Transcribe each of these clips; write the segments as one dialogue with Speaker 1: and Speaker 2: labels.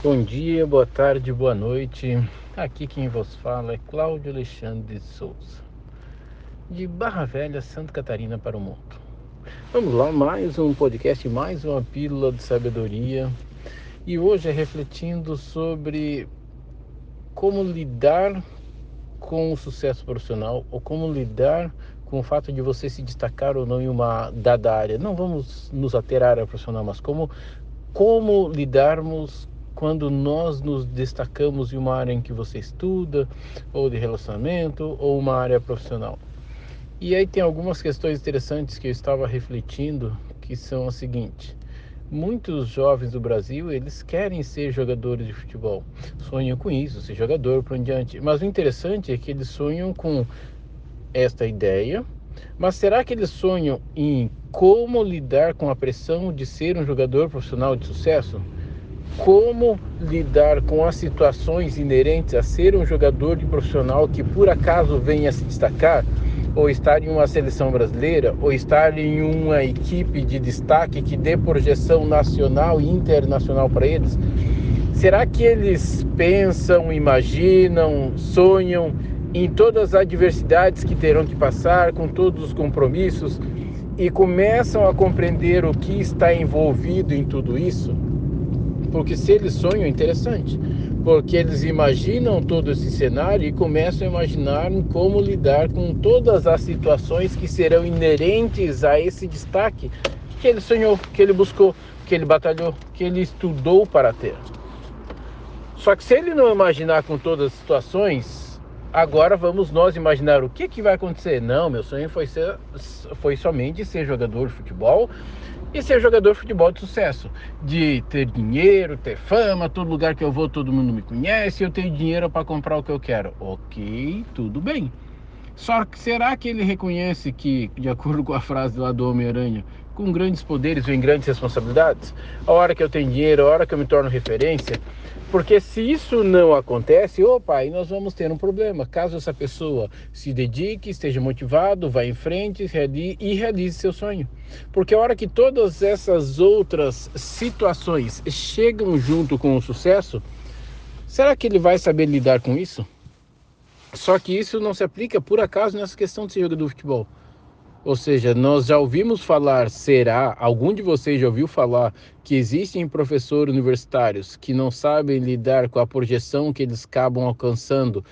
Speaker 1: Bom dia, boa tarde, boa noite. Aqui quem vos fala é Cláudio Alexandre de Souza, de Barra Velha, Santa Catarina para o mundo. Vamos lá, mais um podcast, mais uma pílula de sabedoria. E hoje é refletindo sobre como lidar com o sucesso profissional ou como lidar com o fato de você se destacar ou não em uma dada área. Não vamos nos ater à área profissional, mas como como lidarmos quando nós nos destacamos em uma área em que você estuda, ou de relacionamento, ou uma área profissional. E aí tem algumas questões interessantes que eu estava refletindo, que são as seguintes. Muitos jovens do Brasil, eles querem ser jogadores de futebol. Sonham com isso, ser jogador por diante. Mas o interessante é que eles sonham com esta ideia, mas será que eles sonham em como lidar com a pressão de ser um jogador profissional de sucesso? Como lidar com as situações inerentes a ser um jogador de profissional que por acaso venha se destacar, ou estar em uma seleção brasileira, ou estar em uma equipe de destaque que dê projeção nacional e internacional para eles? Será que eles pensam, imaginam, sonham em todas as adversidades que terão que passar, com todos os compromissos, e começam a compreender o que está envolvido em tudo isso? Porque se eles sonham, é interessante. Porque eles imaginam todo esse cenário e começam a imaginar como lidar com todas as situações que serão inerentes a esse destaque que ele sonhou, que ele buscou, que ele batalhou, que ele estudou para ter. Só que se ele não imaginar com todas as situações, agora vamos nós imaginar o que, que vai acontecer. Não, meu sonho foi, ser, foi somente ser jogador de futebol e ser jogador de futebol de sucesso, de ter dinheiro, ter fama, todo lugar que eu vou todo mundo me conhece, eu tenho dinheiro para comprar o que eu quero. Ok, tudo bem. Só que será que ele reconhece que, de acordo com a frase lá do Homem-Aranha, com grandes poderes vem grandes responsabilidades? A hora que eu tenho dinheiro, a hora que eu me torno referência, porque se isso não acontece, opa, aí nós vamos ter um problema. Caso essa pessoa se dedique, esteja motivado, vá em frente e realize seu sonho. Porque a hora que todas essas outras situações chegam junto com o sucesso, será que ele vai saber lidar com isso? Só que isso não se aplica por acaso nessa questão de ser jogador de futebol. Ou seja, nós já ouvimos falar, será, algum de vocês já ouviu falar que existem professores universitários que não sabem lidar com a projeção que eles acabam alcançando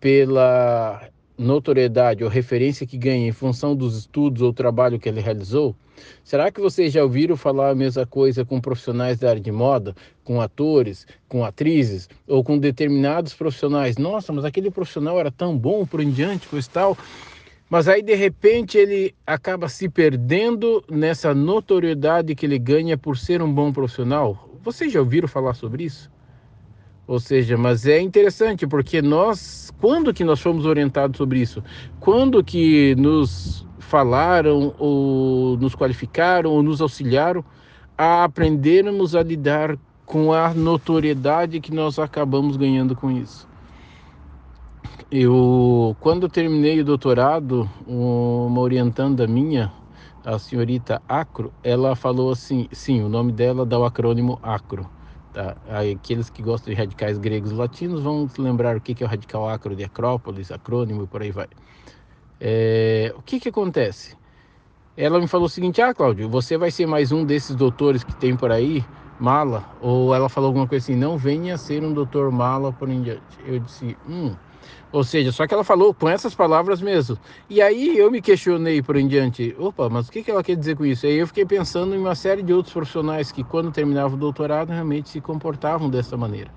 Speaker 1: pela notoriedade ou referência que ganha em função dos estudos ou trabalho que ele realizou? Será que vocês já ouviram falar a mesma coisa com profissionais da área de moda, com atores, com atrizes ou com determinados profissionais? Nossa, mas aquele profissional era tão bom por em diante, coisa tal. Mas aí de repente ele acaba se perdendo nessa notoriedade que ele ganha por ser um bom profissional. Vocês já ouviram falar sobre isso? Ou seja, mas é interessante porque nós, quando que nós fomos orientados sobre isso? Quando que nos falaram ou nos qualificaram ou nos auxiliaram a aprendermos a lidar com a notoriedade que nós acabamos ganhando com isso? Eu, quando terminei o doutorado, uma orientanda minha, a senhorita Acro, ela falou assim, sim, o nome dela dá o acrônimo Acro. Tá? Aqueles que gostam de radicais gregos e latinos vão se lembrar o que é o radical acro de Acrópolis, acrônimo e por aí vai. É, o que que acontece? Ela me falou o seguinte, ah, Cláudio, você vai ser mais um desses doutores que tem por aí, mala? Ou ela falou alguma coisa assim, não venha ser um doutor mala por em diante. Eu disse, hum, ou seja, só que ela falou com essas palavras mesmo. E aí eu me questionei por em diante, opa, mas o que ela quer dizer com isso? Aí eu fiquei pensando em uma série de outros profissionais que, quando terminavam o doutorado, realmente se comportavam dessa maneira.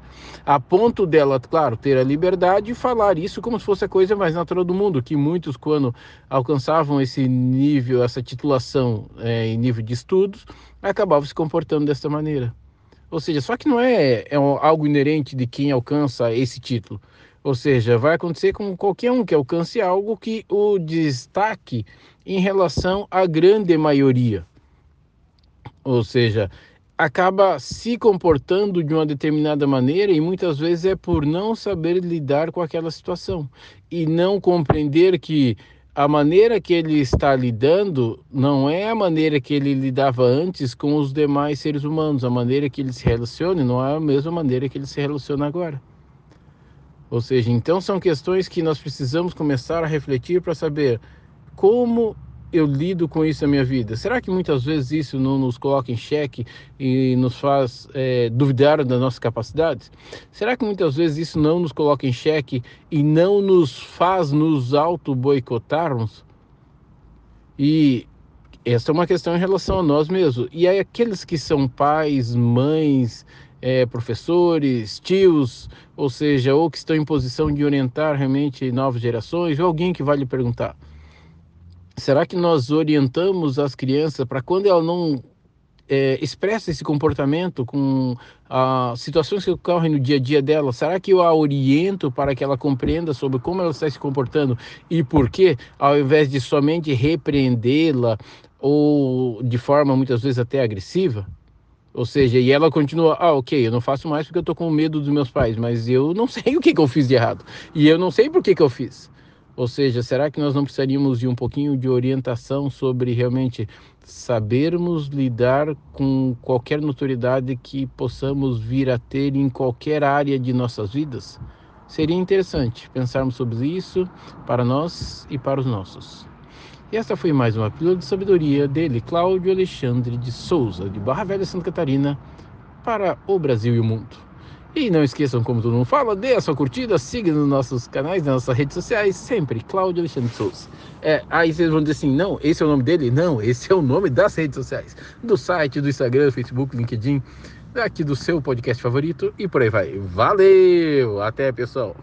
Speaker 1: A ponto dela, claro, ter a liberdade de falar isso como se fosse a coisa mais natural do mundo, que muitos, quando alcançavam esse nível, essa titulação é, em nível de estudos, acabavam se comportando dessa maneira. Ou seja, só que não é, é algo inerente de quem alcança esse título. Ou seja, vai acontecer com qualquer um que alcance algo que o destaque em relação à grande maioria. Ou seja, acaba se comportando de uma determinada maneira e muitas vezes é por não saber lidar com aquela situação e não compreender que a maneira que ele está lidando não é a maneira que ele lidava antes com os demais seres humanos. A maneira que ele se relaciona não é a mesma maneira que ele se relaciona agora. Ou seja, então são questões que nós precisamos começar a refletir para saber como eu lido com isso na minha vida? Será que muitas vezes isso não nos coloca em xeque e nos faz é, duvidar das nossas capacidades? Será que muitas vezes isso não nos coloca em xeque e não nos faz nos auto-boicotarmos? E essa é uma questão em relação a nós mesmos. E aí, aqueles que são pais, mães, é, professores, tios, ou seja, ou que estão em posição de orientar realmente novas gerações, ou alguém que vai lhe perguntar Será que nós orientamos as crianças para quando ela não é, expressa esse comportamento com ah, situações que ocorrem no dia a dia dela? Será que eu a oriento para que ela compreenda sobre como ela está se comportando e por quê, ao invés de somente repreendê-la ou de forma muitas vezes até agressiva? Ou seja, e ela continua, ah, ok, eu não faço mais porque eu estou com medo dos meus pais, mas eu não sei o que, que eu fiz de errado. E eu não sei por que, que eu fiz. Ou seja, será que nós não precisaríamos de um pouquinho de orientação sobre realmente sabermos lidar com qualquer notoriedade que possamos vir a ter em qualquer área de nossas vidas? Seria interessante pensarmos sobre isso para nós e para os nossos. E esta foi mais uma pílula de sabedoria dele, Cláudio Alexandre de Souza, de Barra Velha, Santa Catarina, para o Brasil e o mundo. E não esqueçam, como todo mundo fala, dê a sua curtida, siga nos nossos canais, nas nossas redes sociais, sempre, Cláudio Alexandre Souza. É, aí vocês vão dizer assim, não, esse é o nome dele? Não, esse é o nome das redes sociais. Do site, do Instagram, Facebook, LinkedIn, aqui do seu podcast favorito e por aí vai. Valeu! Até, pessoal!